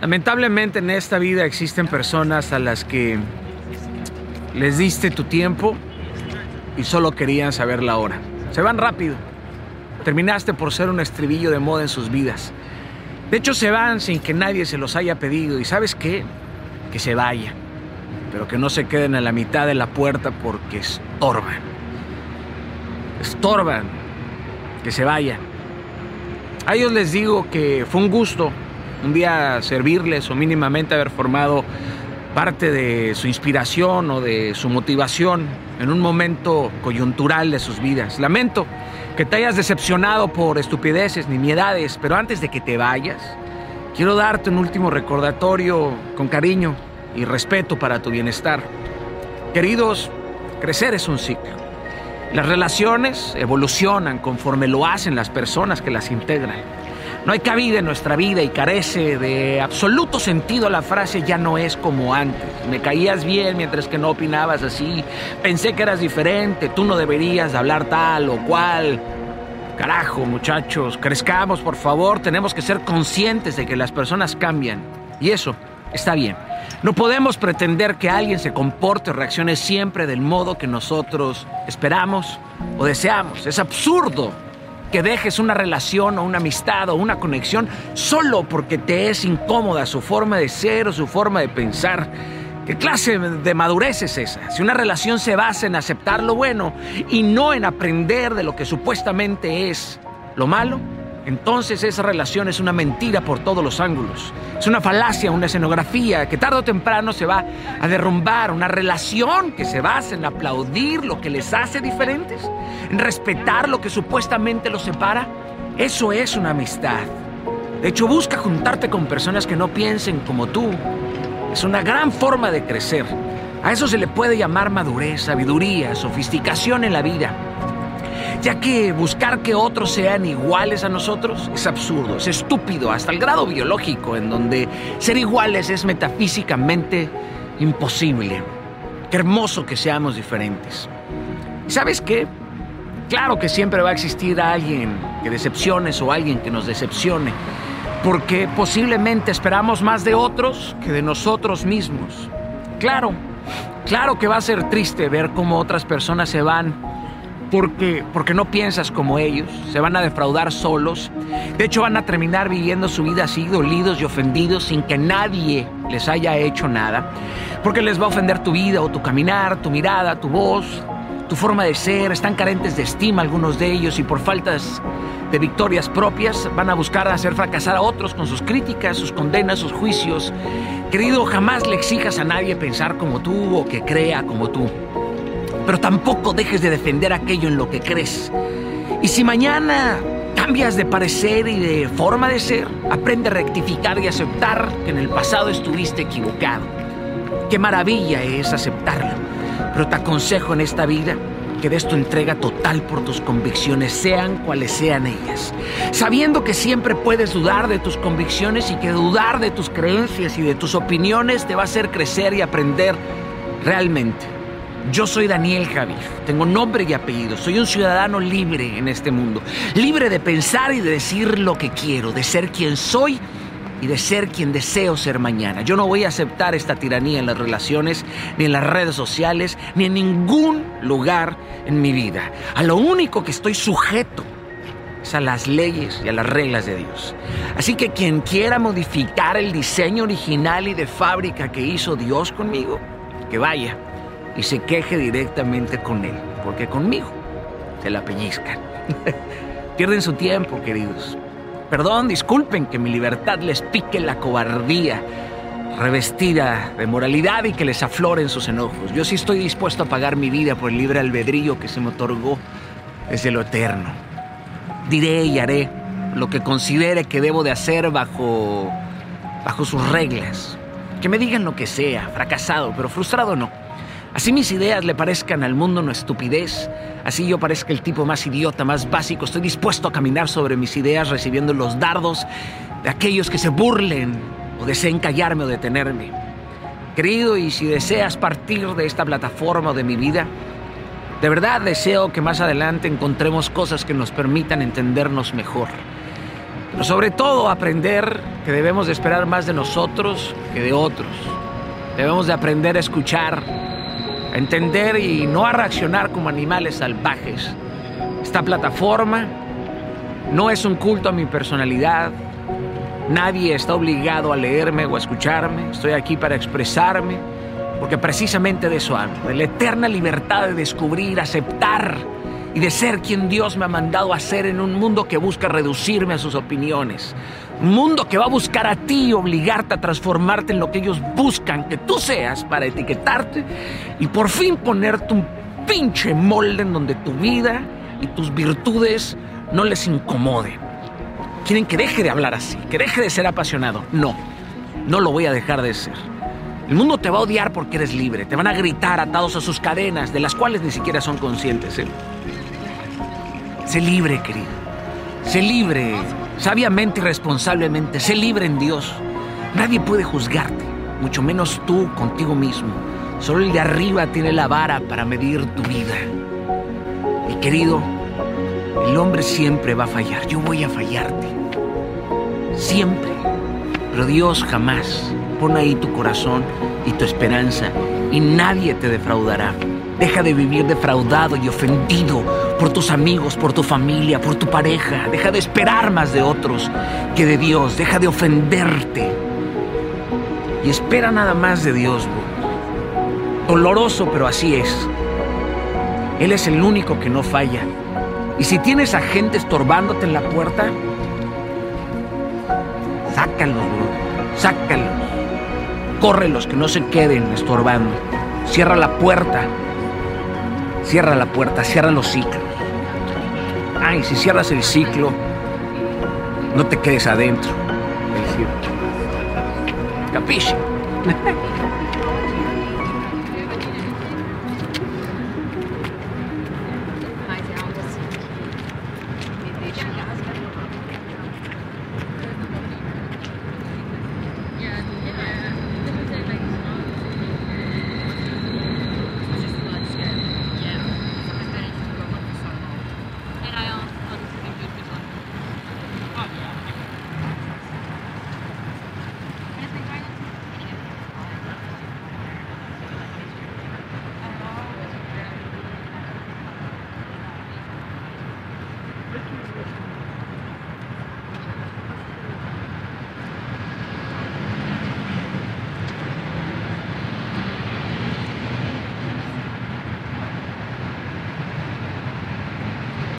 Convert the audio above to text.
Lamentablemente en esta vida existen personas a las que les diste tu tiempo y solo querían saber la hora. Se van rápido. Terminaste por ser un estribillo de moda en sus vidas. De hecho, se van sin que nadie se los haya pedido. ¿Y sabes qué? Que se vayan. Pero que no se queden a la mitad de la puerta porque estorban. Estorban. Que se vayan. A ellos les digo que fue un gusto un día servirles o mínimamente haber formado parte de su inspiración o de su motivación en un momento coyuntural de sus vidas. Lamento que te hayas decepcionado por estupideces, nimiedades, pero antes de que te vayas, quiero darte un último recordatorio con cariño y respeto para tu bienestar. Queridos, crecer es un ciclo. Las relaciones evolucionan conforme lo hacen las personas que las integran. No hay cabida en nuestra vida y carece de absoluto sentido la frase ya no es como antes. Me caías bien mientras que no opinabas así. Pensé que eras diferente, tú no deberías hablar tal o cual. Carajo, muchachos, crezcamos, por favor. Tenemos que ser conscientes de que las personas cambian. Y eso está bien. No podemos pretender que alguien se comporte o reaccione siempre del modo que nosotros esperamos o deseamos. Es absurdo que dejes una relación o una amistad o una conexión solo porque te es incómoda su forma de ser o su forma de pensar. ¿Qué clase de madurez es esa? Si una relación se basa en aceptar lo bueno y no en aprender de lo que supuestamente es lo malo, entonces esa relación es una mentira por todos los ángulos. Es una falacia, una escenografía que tarde o temprano se va a derrumbar. Una relación que se basa en aplaudir lo que les hace diferentes, en respetar lo que supuestamente los separa. Eso es una amistad. De hecho, busca juntarte con personas que no piensen como tú. Es una gran forma de crecer. A eso se le puede llamar madurez, sabiduría, sofisticación en la vida ya que buscar que otros sean iguales a nosotros es absurdo, es estúpido, hasta el grado biológico, en donde ser iguales es metafísicamente imposible. Qué hermoso que seamos diferentes. ¿Sabes qué? Claro que siempre va a existir alguien que decepciones o alguien que nos decepcione, porque posiblemente esperamos más de otros que de nosotros mismos. Claro, claro que va a ser triste ver cómo otras personas se van porque, porque no piensas como ellos, se van a defraudar solos. De hecho, van a terminar viviendo su vida así, dolidos y ofendidos, sin que nadie les haya hecho nada. Porque les va a ofender tu vida o tu caminar, tu mirada, tu voz, tu forma de ser. Están carentes de estima algunos de ellos y por faltas de victorias propias van a buscar hacer fracasar a otros con sus críticas, sus condenas, sus juicios. Querido, jamás le exijas a nadie pensar como tú o que crea como tú pero tampoco dejes de defender aquello en lo que crees. Y si mañana cambias de parecer y de forma de ser, aprende a rectificar y aceptar que en el pasado estuviste equivocado. Qué maravilla es aceptarlo, pero te aconsejo en esta vida que des tu entrega total por tus convicciones, sean cuales sean ellas, sabiendo que siempre puedes dudar de tus convicciones y que dudar de tus creencias y de tus opiniones te va a hacer crecer y aprender realmente. Yo soy Daniel Javier, tengo nombre y apellido, soy un ciudadano libre en este mundo, libre de pensar y de decir lo que quiero, de ser quien soy y de ser quien deseo ser mañana. Yo no voy a aceptar esta tiranía en las relaciones, ni en las redes sociales, ni en ningún lugar en mi vida. A lo único que estoy sujeto es a las leyes y a las reglas de Dios. Así que quien quiera modificar el diseño original y de fábrica que hizo Dios conmigo, que vaya y se queje directamente con él, porque conmigo se la pellizcan. Pierden su tiempo, queridos. Perdón, disculpen que mi libertad les pique la cobardía revestida de moralidad y que les afloren sus enojos. Yo sí estoy dispuesto a pagar mi vida por el libre albedrío que se me otorgó desde lo eterno. Diré y haré lo que considere que debo de hacer bajo, bajo sus reglas. Que me digan lo que sea, fracasado, pero frustrado no. Así mis ideas le parezcan al mundo una estupidez, así yo parezca el tipo más idiota, más básico, estoy dispuesto a caminar sobre mis ideas recibiendo los dardos de aquellos que se burlen o deseen callarme o detenerme. Querido, y si deseas partir de esta plataforma o de mi vida, de verdad deseo que más adelante encontremos cosas que nos permitan entendernos mejor. Pero sobre todo aprender que debemos de esperar más de nosotros que de otros. Debemos de aprender a escuchar, entender y no reaccionar como animales salvajes. Esta plataforma no es un culto a mi personalidad. Nadie está obligado a leerme o a escucharme. Estoy aquí para expresarme, porque precisamente de eso hablo, de la eterna libertad de descubrir, aceptar y de ser quien Dios me ha mandado a ser en un mundo que busca reducirme a sus opiniones. Un mundo que va a buscar a ti y obligarte a transformarte en lo que ellos buscan que tú seas para etiquetarte y por fin ponerte un pinche molde en donde tu vida y tus virtudes no les incomoden. Quieren que deje de hablar así, que deje de ser apasionado. No, no lo voy a dejar de ser. El mundo te va a odiar porque eres libre. Te van a gritar atados a sus cadenas, de las cuales ni siquiera son conscientes. ¿eh? Sé libre, querido. Sé libre, sabiamente y responsablemente. Sé libre en Dios. Nadie puede juzgarte, mucho menos tú contigo mismo. Solo el de arriba tiene la vara para medir tu vida. Mi querido, el hombre siempre va a fallar. Yo voy a fallarte. Siempre. Pero Dios jamás. Pon ahí tu corazón y tu esperanza y nadie te defraudará. Deja de vivir defraudado y ofendido por tus amigos, por tu familia, por tu pareja. Deja de esperar más de otros que de Dios. Deja de ofenderte. Y espera nada más de Dios. Doloroso, pero así es. Él es el único que no falla. Y si tienes a gente estorbándote en la puerta, sácalos, bro. Sácalos. Córrelos, que no se queden estorbando. Cierra la puerta. Cierra la puerta, cierra los ciclos. Ay, si cierras el ciclo, no te quedes adentro Capisci?